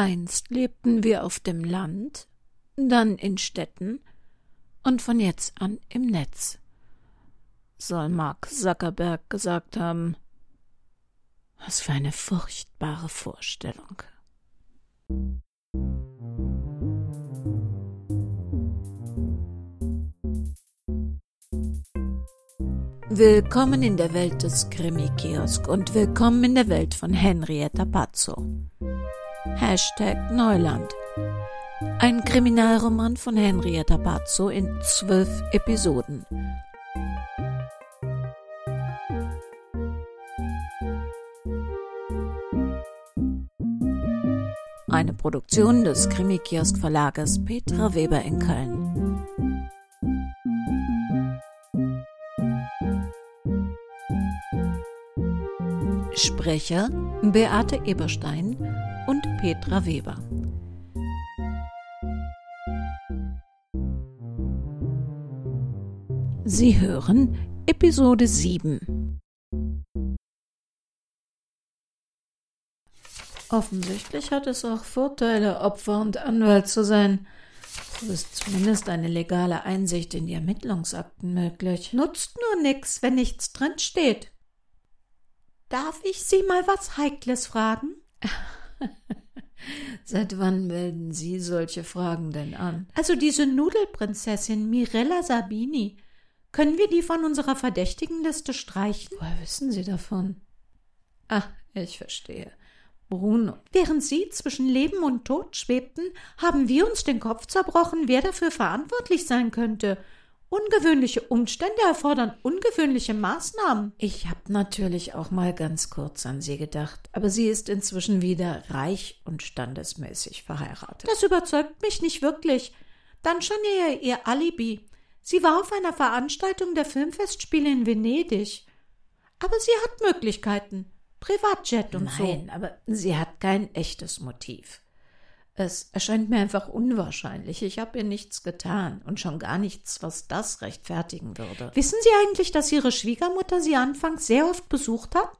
Einst lebten wir auf dem Land, dann in Städten und von jetzt an im Netz. Soll Mark Zuckerberg gesagt haben. Was für eine furchtbare Vorstellung. Willkommen in der Welt des Krimi-Kiosk und willkommen in der Welt von Henrietta Pazzo. Hashtag Neuland. Ein Kriminalroman von Henrietta Pazzo in zwölf Episoden. Eine Produktion des Krimi-Kiosk-Verlages Petra Weber in Köln. Sprecher Beate Eberstein und Petra Weber. Sie hören Episode 7. Offensichtlich hat es auch Vorteile, Opfer und Anwalt zu sein. So ist zumindest eine legale Einsicht in die Ermittlungsakten möglich. Nutzt nur nix, wenn nichts drin steht. Darf ich Sie mal was Heikles fragen? Seit wann melden Sie solche Fragen denn an? Also diese Nudelprinzessin Mirella Sabini. Können wir die von unserer Verdächtigenliste streichen? Woher wissen Sie davon? Ah, ich verstehe. Bruno. Während Sie zwischen Leben und Tod schwebten, haben wir uns den Kopf zerbrochen, wer dafür verantwortlich sein könnte. Ungewöhnliche Umstände erfordern ungewöhnliche Maßnahmen. Ich habe natürlich auch mal ganz kurz an sie gedacht, aber sie ist inzwischen wieder reich und standesmäßig verheiratet. Das überzeugt mich nicht wirklich. Dann schon eher ihr Alibi. Sie war auf einer Veranstaltung der Filmfestspiele in Venedig. Aber sie hat Möglichkeiten. Privatjet und Nein, so. Nein, aber sie hat kein echtes Motiv. Es erscheint mir einfach unwahrscheinlich. Ich habe ihr nichts getan und schon gar nichts, was das rechtfertigen würde. Wissen Sie eigentlich, dass Ihre Schwiegermutter Sie anfangs sehr oft besucht hat?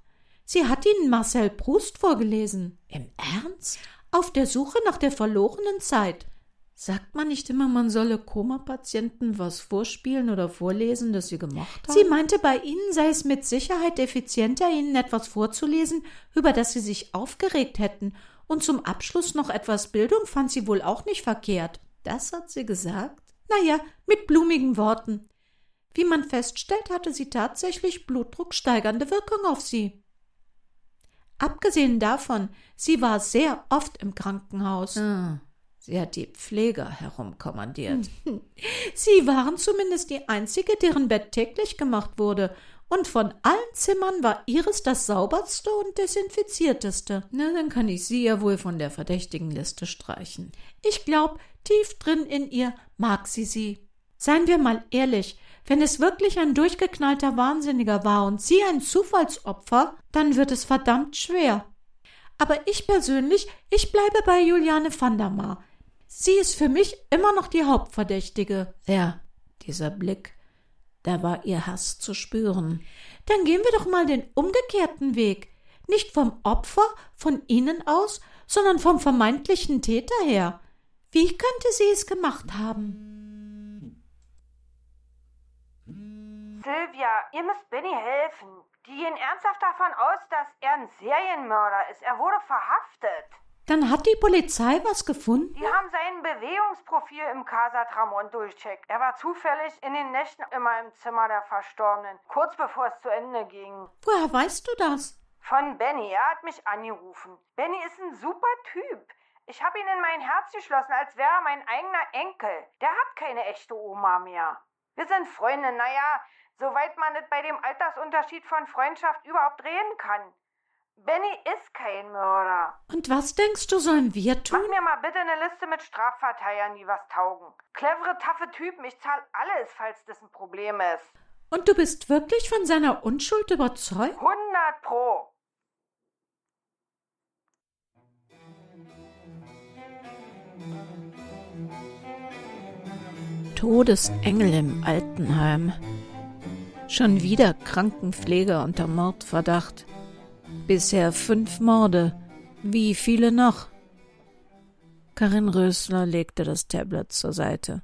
Sie hat Ihnen Marcel Proust vorgelesen. Im Ernst? Auf der Suche nach der verlorenen Zeit. Sagt man nicht immer, man solle Koma-Patienten was vorspielen oder vorlesen, das sie gemacht haben? Sie meinte, bei Ihnen sei es mit Sicherheit effizienter, Ihnen etwas vorzulesen, über das Sie sich aufgeregt hätten und zum Abschluss noch etwas Bildung fand sie wohl auch nicht verkehrt. Das hat sie gesagt? Naja, mit blumigen Worten. Wie man feststellt, hatte sie tatsächlich blutdrucksteigernde Wirkung auf sie. Abgesehen davon, sie war sehr oft im Krankenhaus. Ah, sie hat die Pfleger herumkommandiert. Sie waren zumindest die einzige, deren Bett täglich gemacht wurde, und von allen Zimmern war ihres das sauberste und desinfizierteste. Na, dann kann ich sie ja wohl von der verdächtigen Liste streichen. Ich glaub, tief drin in ihr mag sie sie. Seien wir mal ehrlich, wenn es wirklich ein durchgeknallter Wahnsinniger war und sie ein Zufallsopfer, dann wird es verdammt schwer. Aber ich persönlich, ich bleibe bei Juliane van der Maar. Sie ist für mich immer noch die Hauptverdächtige. Ja, dieser Blick, da war ihr Hass zu spüren. Dann gehen wir doch mal den umgekehrten Weg. Nicht vom Opfer, von Ihnen aus, sondern vom vermeintlichen Täter her. Wie könnte sie es gemacht haben? Sylvia, ihr müsst Benny helfen. Die gehen ernsthaft davon aus, dass er ein Serienmörder ist. Er wurde verhaftet. Dann hat die Polizei was gefunden? Die haben sein Bewegungsprofil im Casa Tramont durchcheckt. Er war zufällig in den Nächten immer im Zimmer der Verstorbenen, kurz bevor es zu Ende ging. Woher weißt du das? Von Benny. Er hat mich angerufen. Benny ist ein super Typ. Ich habe ihn in mein Herz geschlossen, als wäre er mein eigener Enkel. Der hat keine echte Oma mehr. Wir sind Freunde, naja, soweit man es bei dem Altersunterschied von Freundschaft überhaupt reden kann. Benny ist kein Mörder. Und was denkst du, sollen wir tun? Mach mir mal bitte eine Liste mit Strafverteidigern, die was taugen. Clevere, taffe Typen, ich zahle alles, falls das ein Problem ist. Und du bist wirklich von seiner Unschuld überzeugt? 100 Pro. Todesengel im Altenheim. Schon wieder Krankenpfleger unter Mordverdacht. Bisher fünf Morde. Wie viele noch? Karin Rösler legte das Tablet zur Seite.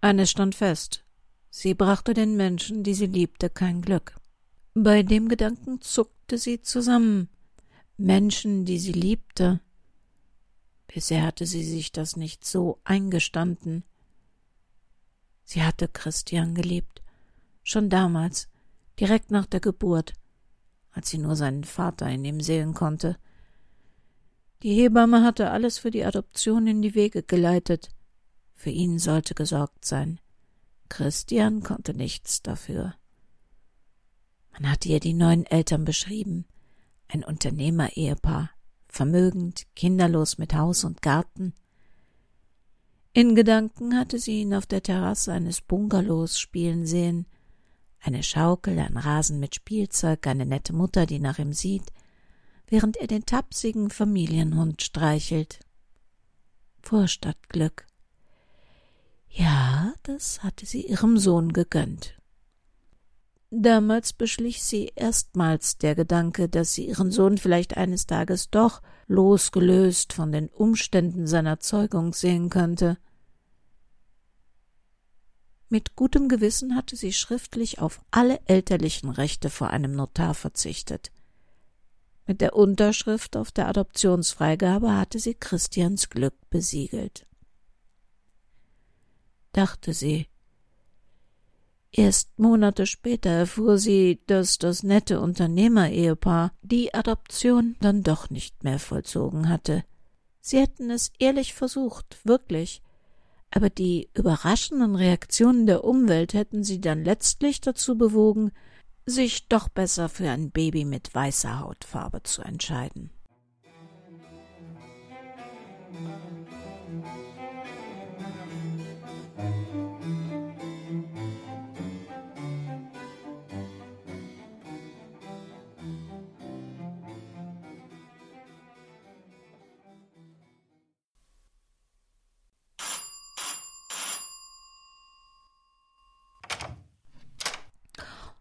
Eines stand fest. Sie brachte den Menschen, die sie liebte, kein Glück. Bei dem Gedanken zuckte sie zusammen. Menschen, die sie liebte. Bisher hatte sie sich das nicht so eingestanden. Sie hatte Christian geliebt, schon damals, direkt nach der Geburt, als sie nur seinen Vater in ihm sehen konnte. Die Hebamme hatte alles für die Adoption in die Wege geleitet. Für ihn sollte gesorgt sein. Christian konnte nichts dafür. Man hatte ihr die neuen Eltern beschrieben. Ein Unternehmer-Ehepaar, vermögend, kinderlos mit Haus und Garten. In Gedanken hatte sie ihn auf der Terrasse eines Bungalows spielen sehen. Eine Schaukel, ein Rasen mit Spielzeug, eine nette Mutter, die nach ihm sieht, während er den tapsigen Familienhund streichelt. Vorstadtglück. Ja, das hatte sie ihrem Sohn gegönnt. Damals beschlich sie erstmals der Gedanke, dass sie ihren Sohn vielleicht eines Tages doch losgelöst von den Umständen seiner Zeugung sehen könnte. Mit gutem Gewissen hatte sie schriftlich auf alle elterlichen Rechte vor einem Notar verzichtet. Mit der Unterschrift auf der Adoptionsfreigabe hatte sie Christians Glück besiegelt. Dachte sie, Erst Monate später erfuhr sie, dass das nette Unternehmerehepaar die Adoption dann doch nicht mehr vollzogen hatte. Sie hätten es ehrlich versucht, wirklich, aber die überraschenden Reaktionen der Umwelt hätten sie dann letztlich dazu bewogen, sich doch besser für ein Baby mit weißer Hautfarbe zu entscheiden.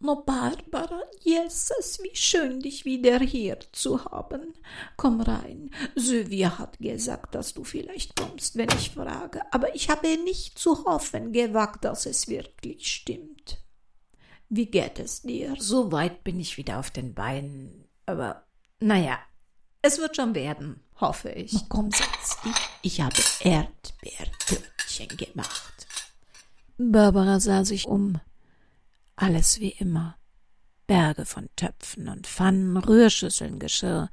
No, Barbara, Jesus, wie schön, dich wieder hier zu haben. Komm rein. Sylvia hat gesagt, dass du vielleicht kommst, wenn ich frage, aber ich habe nicht zu hoffen gewagt, dass es wirklich stimmt. Wie geht es dir? So weit bin ich wieder auf den Beinen, aber naja, es wird schon werden, hoffe ich. Na komm, setz dich. Ich habe Erdbeertörtchen gemacht. Barbara sah sich um. Alles wie immer. Berge von Töpfen und Pfannen, Rührschüsseln, Geschirr.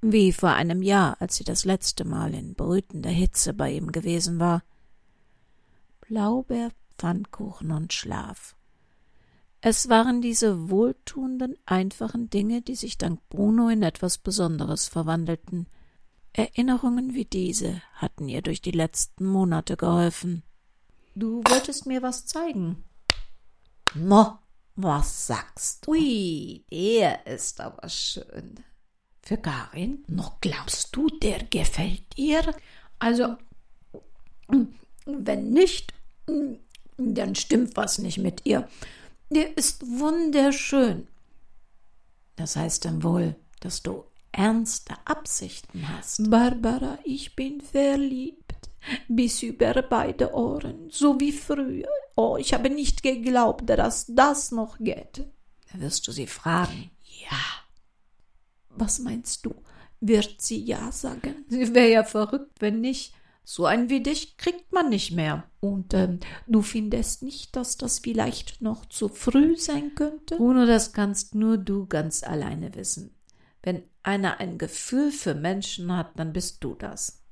Wie vor einem Jahr, als sie das letzte Mal in brütender Hitze bei ihm gewesen war. Blaubeer, Pfannkuchen und Schlaf. Es waren diese wohltuenden, einfachen Dinge, die sich dank Bruno in etwas Besonderes verwandelten. Erinnerungen wie diese hatten ihr durch die letzten Monate geholfen. Du wolltest mir was zeigen, No, was sagst du? Ui, der ist aber schön. Für Karin? Noch glaubst du, der gefällt ihr? Also, wenn nicht, dann stimmt was nicht mit ihr. Der ist wunderschön. Das heißt dann wohl, dass du ernste Absichten hast. Barbara, ich bin verliebt, bis über beide Ohren, so wie früher. Oh, ich habe nicht geglaubt, dass das noch geht. Da wirst du sie fragen. Ja. Was meinst du? Wird sie ja sagen? Sie wäre ja verrückt, wenn nicht. So ein wie dich kriegt man nicht mehr. Und ähm, du findest nicht, dass das vielleicht noch zu früh sein könnte? Bruno, das kannst nur du ganz alleine wissen. Wenn einer ein Gefühl für Menschen hat, dann bist du das.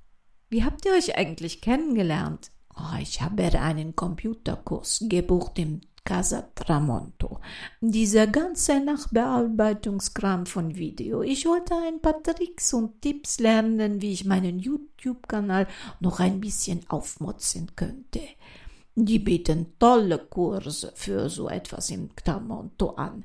Wie habt ihr euch eigentlich kennengelernt? Oh, ich habe einen Computerkurs gebucht im Casa Tramonto. Dieser ganze Nachbearbeitungskram von Video. Ich wollte ein paar Tricks und Tipps lernen, wie ich meinen YouTube-Kanal noch ein bisschen aufmotzen könnte. Die bieten tolle Kurse für so etwas im Tramonto an.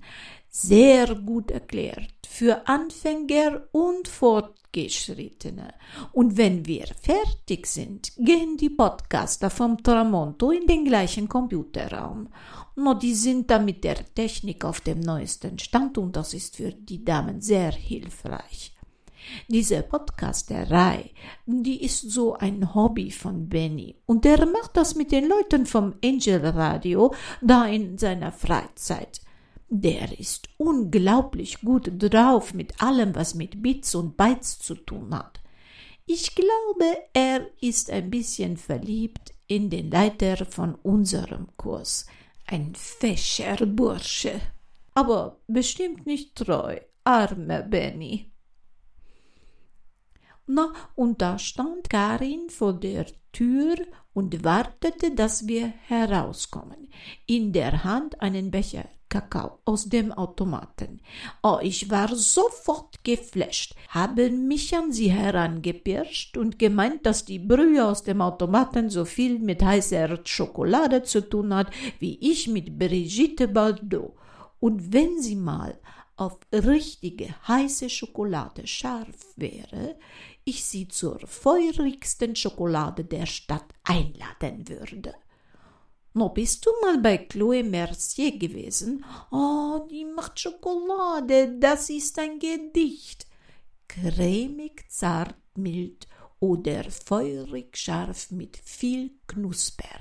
Sehr gut erklärt. Für Anfänger und Fort Fortgeschrittene. Und wenn wir fertig sind, gehen die Podcaster vom Tramonto in den gleichen Computerraum. No, die sind da mit der Technik auf dem neuesten Stand und das ist für die Damen sehr hilfreich. Diese Podcasterei, die ist so ein Hobby von Benny. Und er macht das mit den Leuten vom Angel Radio da in seiner Freizeit. Der ist unglaublich gut drauf mit allem, was mit Bits und Bytes zu tun hat. Ich glaube, er ist ein bisschen verliebt in den Leiter von unserem Kurs. Ein fescher Bursche. Aber bestimmt nicht treu, armer Benny. Na, und da stand Karin vor der Tür und wartete, dass wir herauskommen. In der Hand einen Becher Kakao aus dem Automaten. Oh, ich war sofort geflasht, habe mich an sie herangepirscht und gemeint, dass die Brühe aus dem Automaten so viel mit heißer Schokolade zu tun hat, wie ich mit Brigitte Bardot. Und wenn sie mal auf richtige heiße Schokolade scharf wäre, ich sie zur feurigsten Schokolade der Stadt einladen würde. No, bist du mal bei Chloe Mercier gewesen? Oh, die macht Schokolade, das ist ein Gedicht. Cremig, zart, mild oder feurig scharf mit viel Knusper.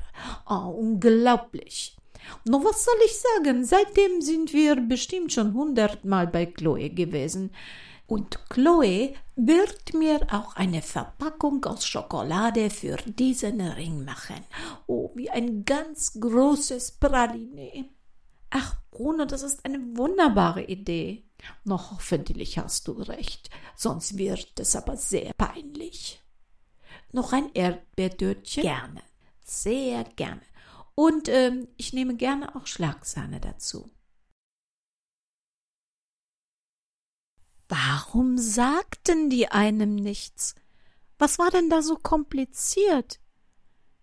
Oh, unglaublich. No, was soll ich sagen? Seitdem sind wir bestimmt schon hundertmal bei Chloe gewesen. Und Chloe wird mir auch eine Verpackung aus Schokolade für diesen Ring machen. Oh, wie ein ganz großes Praline. Ach, Bruno, das ist eine wunderbare Idee. Noch hoffentlich hast du recht, sonst wird es aber sehr peinlich. Noch ein Erdbeerdörtchen? Gerne, sehr gerne. Und ähm, ich nehme gerne auch Schlagsahne dazu. Warum sagten die einem nichts? Was war denn da so kompliziert?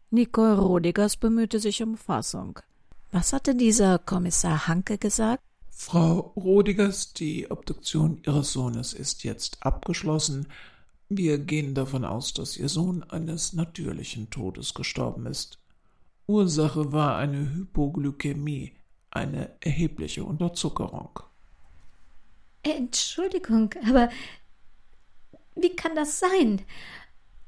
Nicole Rodigers bemühte sich um Fassung. Was hatte dieser Kommissar Hanke gesagt? Frau Rodigers, die Obduktion Ihres Sohnes ist jetzt abgeschlossen. Wir gehen davon aus, dass Ihr Sohn eines natürlichen Todes gestorben ist. Ursache war eine Hypoglykämie, eine erhebliche Unterzuckerung. Entschuldigung, aber wie kann das sein?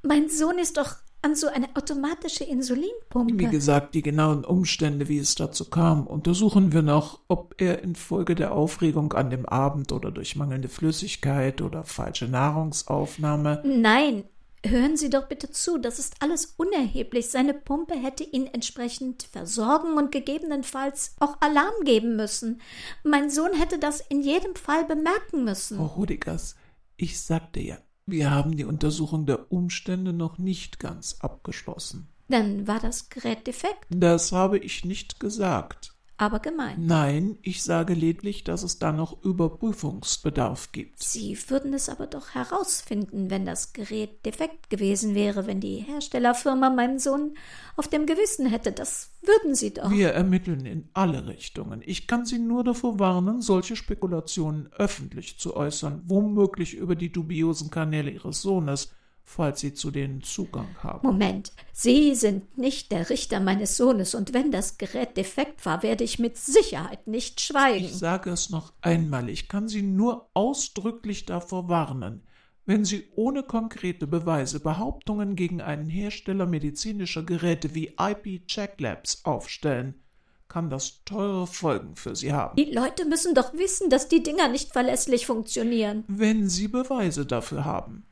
Mein Sohn ist doch an so eine automatische Insulinpumpe. Wie gesagt, die genauen Umstände, wie es dazu kam, untersuchen wir noch, ob er infolge der Aufregung an dem Abend oder durch mangelnde Flüssigkeit oder falsche Nahrungsaufnahme. Nein, Hören Sie doch bitte zu, das ist alles unerheblich. Seine Pumpe hätte ihn entsprechend versorgen und gegebenenfalls auch Alarm geben müssen. Mein Sohn hätte das in jedem Fall bemerken müssen. Frau Rudigers, ich sagte ja, wir haben die Untersuchung der Umstände noch nicht ganz abgeschlossen. Dann war das Gerät defekt? Das habe ich nicht gesagt aber gemeint. Nein, ich sage lediglich, dass es da noch Überprüfungsbedarf gibt. Sie würden es aber doch herausfinden, wenn das Gerät defekt gewesen wäre, wenn die Herstellerfirma meinen Sohn auf dem Gewissen hätte. Das würden Sie doch. Wir ermitteln in alle Richtungen. Ich kann Sie nur davor warnen, solche Spekulationen öffentlich zu äußern, womöglich über die dubiosen Kanäle Ihres Sohnes falls Sie zu denen Zugang haben. Moment, Sie sind nicht der Richter meines Sohnes, und wenn das Gerät defekt war, werde ich mit Sicherheit nicht schweigen. Ich sage es noch einmal, ich kann Sie nur ausdrücklich davor warnen. Wenn Sie ohne konkrete Beweise Behauptungen gegen einen Hersteller medizinischer Geräte wie IP Check Labs aufstellen, kann das teure Folgen für Sie haben. Die Leute müssen doch wissen, dass die Dinger nicht verlässlich funktionieren. Wenn Sie Beweise dafür haben.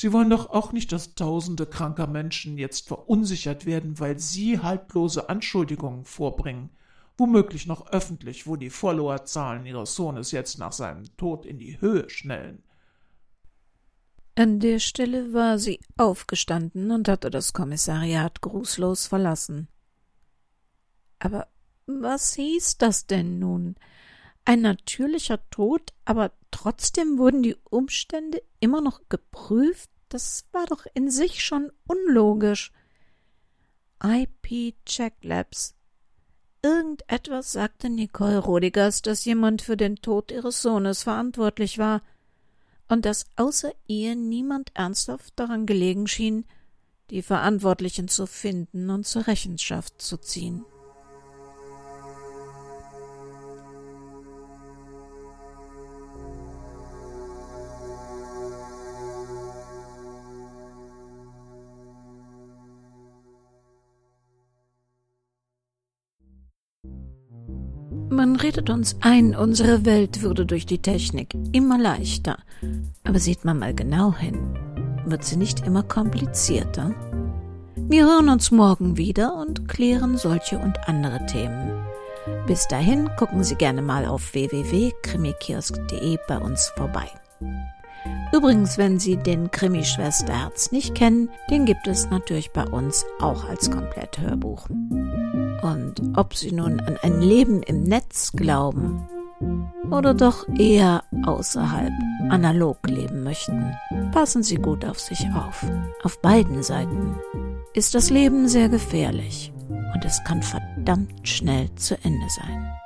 Sie wollen doch auch nicht, dass tausende kranker Menschen jetzt verunsichert werden, weil Sie haltlose Anschuldigungen vorbringen, womöglich noch öffentlich, wo die Followerzahlen Ihres Sohnes jetzt nach seinem Tod in die Höhe schnellen. An der Stelle war sie aufgestanden und hatte das Kommissariat grußlos verlassen. Aber was hieß das denn nun? Ein natürlicher Tod, aber trotzdem wurden die Umstände immer noch geprüft? Das war doch in sich schon unlogisch. IP Check Labs. Irgendetwas sagte Nicole Rodigers, dass jemand für den Tod ihres Sohnes verantwortlich war und dass außer ihr niemand ernsthaft daran gelegen schien, die Verantwortlichen zu finden und zur Rechenschaft zu ziehen. Man redet uns ein, unsere Welt würde durch die Technik immer leichter. Aber sieht man mal genau hin, wird sie nicht immer komplizierter? Wir hören uns morgen wieder und klären solche und andere Themen. Bis dahin gucken Sie gerne mal auf www.krimikiosk.de bei uns vorbei. Übrigens, wenn Sie den Krimi Schwesterherz nicht kennen, den gibt es natürlich bei uns auch als Kompletthörbuch. Und ob Sie nun an ein Leben im Netz glauben oder doch eher außerhalb analog leben möchten, passen Sie gut auf sich auf. Auf beiden Seiten ist das Leben sehr gefährlich und es kann verdammt schnell zu Ende sein.